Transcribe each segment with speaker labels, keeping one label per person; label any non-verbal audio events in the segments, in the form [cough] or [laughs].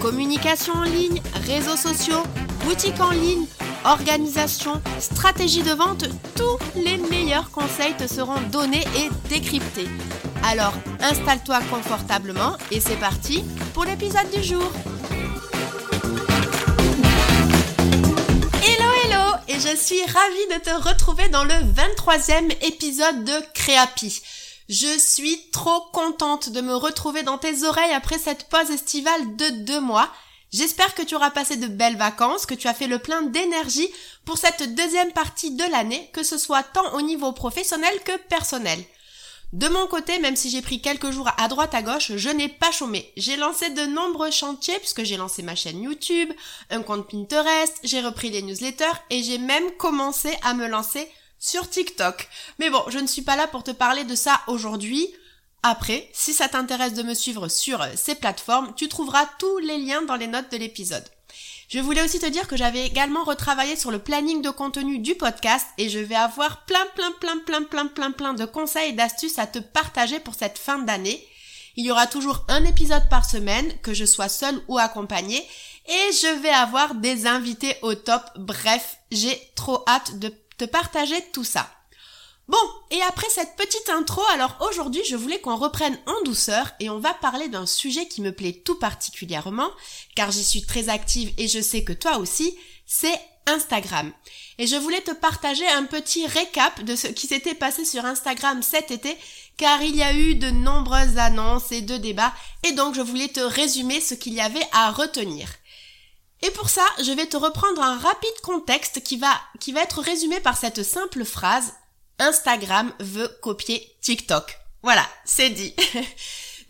Speaker 1: Communication en ligne, réseaux sociaux, boutique en ligne, organisation, stratégie de vente, tous les meilleurs conseils te seront donnés et décryptés. Alors installe-toi confortablement et c'est parti pour l'épisode du jour. Hello hello et je suis ravie de te retrouver dans le 23e épisode de Créapi. Je suis trop contente de me retrouver dans tes oreilles après cette pause estivale de deux mois. J'espère que tu auras passé de belles vacances, que tu as fait le plein d'énergie pour cette deuxième partie de l'année, que ce soit tant au niveau professionnel que personnel. De mon côté, même si j'ai pris quelques jours à droite à gauche, je n'ai pas chômé. J'ai lancé de nombreux chantiers puisque j'ai lancé ma chaîne YouTube, un compte Pinterest, j'ai repris les newsletters et j'ai même commencé à me lancer sur TikTok. Mais bon, je ne suis pas là pour te parler de ça aujourd'hui. Après, si ça t'intéresse de me suivre sur ces plateformes, tu trouveras tous les liens dans les notes de l'épisode. Je voulais aussi te dire que j'avais également retravaillé sur le planning de contenu du podcast et je vais avoir plein plein plein plein plein plein plein de conseils et d'astuces à te partager pour cette fin d'année. Il y aura toujours un épisode par semaine, que je sois seule ou accompagnée, et je vais avoir des invités au top. Bref, j'ai trop hâte de te partager tout ça. Bon, et après cette petite intro, alors aujourd'hui je voulais qu'on reprenne en douceur et on va parler d'un sujet qui me plaît tout particulièrement, car j'y suis très active et je sais que toi aussi, c'est Instagram. Et je voulais te partager un petit récap de ce qui s'était passé sur Instagram cet été, car il y a eu de nombreuses annonces et de débats, et donc je voulais te résumer ce qu'il y avait à retenir. Et pour ça, je vais te reprendre un rapide contexte qui va, qui va être résumé par cette simple phrase Instagram veut copier TikTok. Voilà, c'est dit. [laughs]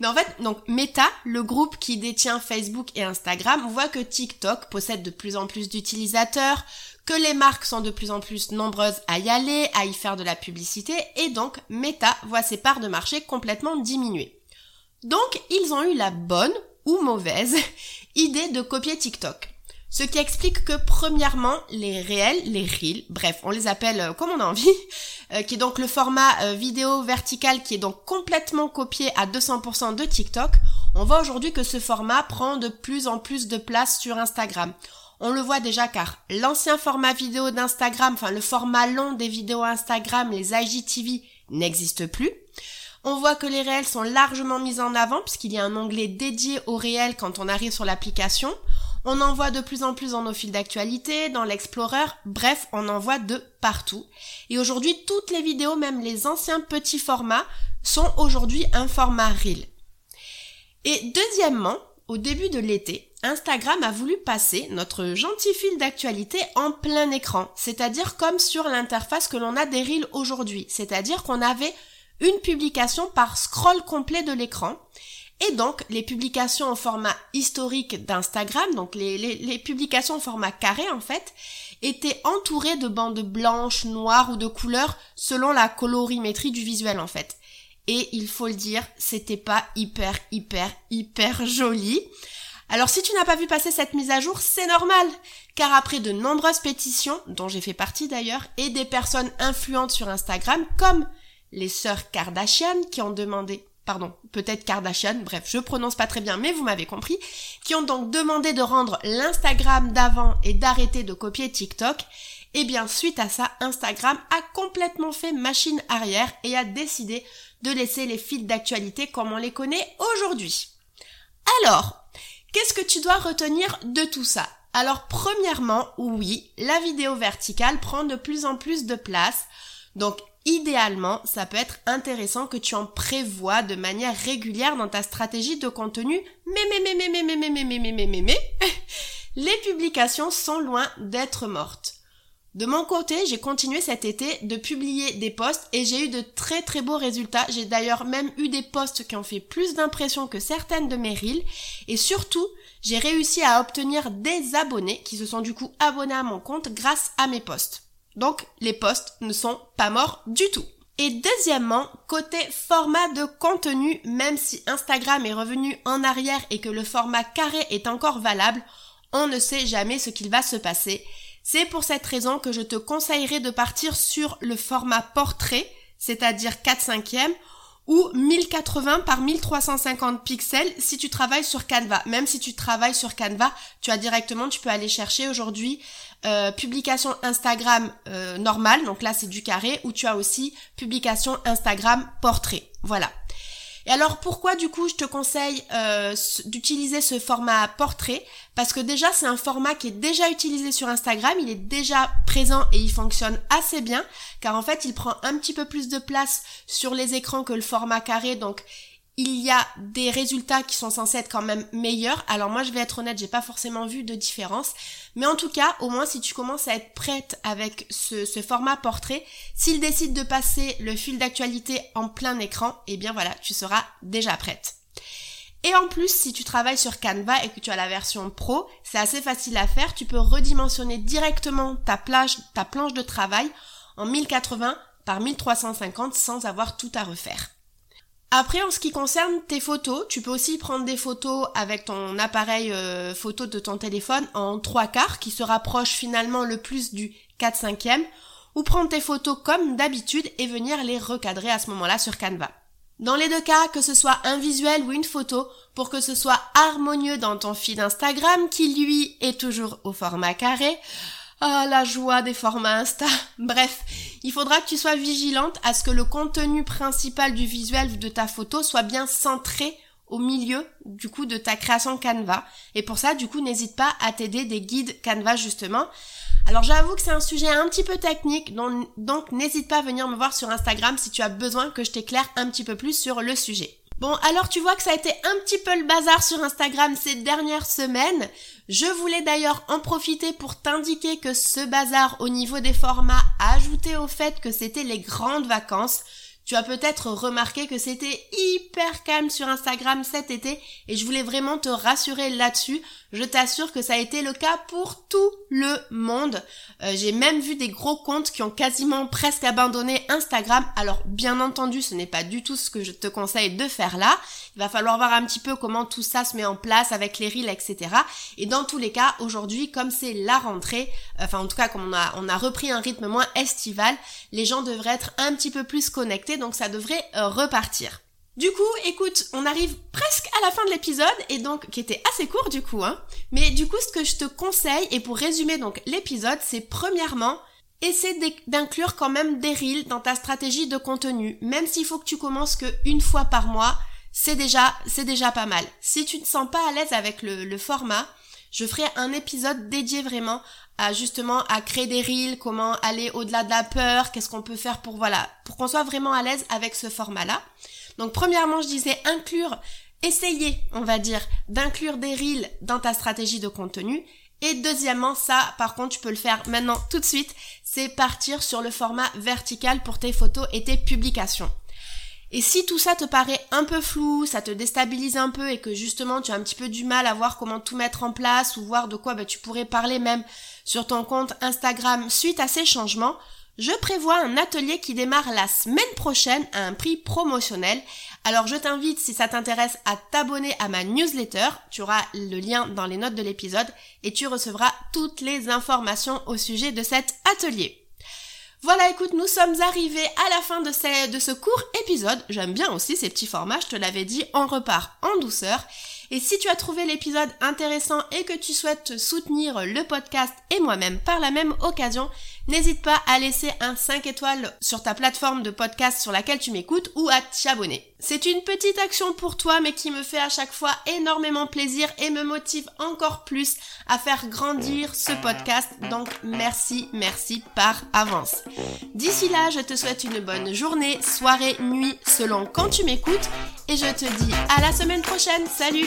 Speaker 1: En fait, donc Meta, le groupe qui détient Facebook et Instagram, voit que TikTok possède de plus en plus d'utilisateurs, que les marques sont de plus en plus nombreuses à y aller, à y faire de la publicité, et donc Meta voit ses parts de marché complètement diminuer. Donc, ils ont eu la bonne ou mauvaise [laughs] idée de copier TikTok. Ce qui explique que premièrement, les réels, les reels, bref, on les appelle euh, comme on a envie, [laughs] euh, qui est donc le format euh, vidéo vertical qui est donc complètement copié à 200% de TikTok, on voit aujourd'hui que ce format prend de plus en plus de place sur Instagram. On le voit déjà car l'ancien format vidéo d'Instagram, enfin le format long des vidéos Instagram, les IGTV, n'existe plus. On voit que les réels sont largement mis en avant puisqu'il y a un onglet dédié aux réels quand on arrive sur l'application. On en voit de plus en plus dans nos fils d'actualité, dans l'Explorer, bref, on en voit de partout. Et aujourd'hui, toutes les vidéos, même les anciens petits formats, sont aujourd'hui un format Reel. Et deuxièmement, au début de l'été, Instagram a voulu passer notre gentil fil d'actualité en plein écran, c'est-à-dire comme sur l'interface que l'on a des Reels aujourd'hui, c'est-à-dire qu'on avait une publication par scroll complet de l'écran et donc, les publications en format historique d'Instagram, donc les, publications en format carré en fait, étaient entourées de bandes blanches, noires ou de couleurs selon la colorimétrie du visuel en fait. Et il faut le dire, c'était pas hyper, hyper, hyper joli. Alors si tu n'as pas vu passer cette mise à jour, c'est normal, car après de nombreuses pétitions, dont j'ai fait partie d'ailleurs, et des personnes influentes sur Instagram, comme les sœurs Kardashian qui ont demandé pardon, peut-être Kardashian, bref, je prononce pas très bien, mais vous m'avez compris, qui ont donc demandé de rendre l'Instagram d'avant et d'arrêter de copier TikTok. Eh bien, suite à ça, Instagram a complètement fait machine arrière et a décidé de laisser les fils d'actualité comme on les connaît aujourd'hui. Alors, qu'est-ce que tu dois retenir de tout ça? Alors, premièrement, oui, la vidéo verticale prend de plus en plus de place. Donc idéalement, ça peut être intéressant que tu en prévois de manière régulière dans ta stratégie de contenu. Mais, mais, mais, mais, mais, mais, mais, mais, mais, mais, mais, mais, les publications sont loin d'être mortes. De mon côté, j'ai continué cet été de publier des posts et j'ai eu de très très beaux résultats. J'ai d'ailleurs même eu des posts qui ont fait plus d'impression que certaines de mes reels et surtout, j'ai réussi à obtenir des abonnés qui se sont du coup abonnés à mon compte grâce à mes posts. Donc les posts ne sont pas morts du tout. Et deuxièmement, côté format de contenu, même si Instagram est revenu en arrière et que le format carré est encore valable, on ne sait jamais ce qu'il va se passer. C'est pour cette raison que je te conseillerais de partir sur le format portrait, c'est-à-dire 4 5 ou 1080 par 1350 pixels si tu travailles sur Canva. Même si tu travailles sur Canva, tu as directement, tu peux aller chercher aujourd'hui euh, publication Instagram euh, normale, donc là c'est du carré, ou tu as aussi publication Instagram portrait. Voilà. Et alors pourquoi du coup je te conseille euh, d'utiliser ce format portrait? Parce que déjà c'est un format qui est déjà utilisé sur Instagram, il est déjà présent et il fonctionne assez bien, car en fait il prend un petit peu plus de place sur les écrans que le format carré, donc il y a des résultats qui sont censés être quand même meilleurs. Alors moi je vais être honnête, j'ai pas forcément vu de différence. Mais en tout cas, au moins si tu commences à être prête avec ce, format portrait, s'il décide de passer le fil d'actualité en plein écran, eh bien voilà, tu seras déjà prête. Et en plus, si tu travailles sur Canva et que tu as la version pro, c'est assez facile à faire. Tu peux redimensionner directement ta, plage, ta planche de travail en 1080 par 1350 sans avoir tout à refaire. Après, en ce qui concerne tes photos, tu peux aussi prendre des photos avec ton appareil euh, photo de ton téléphone en trois quarts qui se rapproche finalement le plus du 4 5 e ou prendre tes photos comme d'habitude et venir les recadrer à ce moment-là sur Canva. Dans les deux cas, que ce soit un visuel ou une photo, pour que ce soit harmonieux dans ton feed Instagram qui lui est toujours au format carré, ah, la joie des formats Insta. [laughs] Bref, il faudra que tu sois vigilante à ce que le contenu principal du visuel de ta photo soit bien centré au milieu du coup de ta création Canva. Et pour ça, du coup, n'hésite pas à t'aider des guides Canva justement. Alors j'avoue que c'est un sujet un petit peu technique, donc, n'hésite pas à venir me voir sur Instagram si tu as besoin que je t'éclaire un petit peu plus sur le sujet. Bon, alors tu vois que ça a été un petit peu le bazar sur Instagram ces dernières semaines. Je voulais d'ailleurs en profiter pour t'indiquer que ce bazar au niveau des formats ajouté au fait que c'était les grandes vacances. Tu as peut-être remarqué que c'était hyper calme sur Instagram cet été et je voulais vraiment te rassurer là-dessus. Je t'assure que ça a été le cas pour tout le monde. Euh, j'ai même vu des gros comptes qui ont quasiment presque abandonné Instagram. Alors bien entendu, ce n'est pas du tout ce que je te conseille de faire là. Il va falloir voir un petit peu comment tout ça se met en place avec les reels, etc. Et dans tous les cas, aujourd'hui, comme c'est la rentrée, enfin en tout cas comme on a, on a repris un rythme moins estival, les gens devraient être un petit peu plus connectés, donc ça devrait euh, repartir. Du coup, écoute, on arrive presque à la fin de l'épisode et donc qui était assez court du coup, hein. Mais du coup, ce que je te conseille et pour résumer donc l'épisode, c'est premièrement essaie d'inclure quand même des reels dans ta stratégie de contenu, même s'il faut que tu commences que une fois par mois, c'est déjà c'est déjà pas mal. Si tu ne sens pas à l'aise avec le, le format, je ferai un épisode dédié vraiment justement à créer des reels, comment aller au-delà de la peur, qu'est-ce qu'on peut faire pour voilà, pour qu'on soit vraiment à l'aise avec ce format-là. Donc premièrement, je disais inclure, essayer, on va dire, d'inclure des reels dans ta stratégie de contenu. Et deuxièmement, ça, par contre, tu peux le faire maintenant tout de suite, c'est partir sur le format vertical pour tes photos et tes publications. Et si tout ça te paraît un peu flou, ça te déstabilise un peu et que justement tu as un petit peu du mal à voir comment tout mettre en place ou voir de quoi bah, tu pourrais parler même sur ton compte Instagram suite à ces changements, je prévois un atelier qui démarre la semaine prochaine à un prix promotionnel. Alors je t'invite, si ça t'intéresse, à t'abonner à ma newsletter. Tu auras le lien dans les notes de l'épisode et tu recevras toutes les informations au sujet de cet atelier. Voilà, écoute, nous sommes arrivés à la fin de, ce court épisode. J'aime bien aussi ces petits formats, je te l'avais dit, on repart en douceur. Et si tu as trouvé l'épisode intéressant et que tu souhaites soutenir le podcast et moi-même par la même occasion, n'hésite pas à laisser un 5 étoiles sur ta plateforme de podcast sur laquelle tu m'écoutes ou à t'abonner. C'est une petite action pour toi mais qui me fait à chaque fois énormément plaisir et me motive encore plus à faire grandir ce podcast. Donc merci, merci par avance. D'ici là, je te souhaite une bonne journée, soirée, nuit, selon quand tu m'écoutes et je te dis à la semaine prochaine. Salut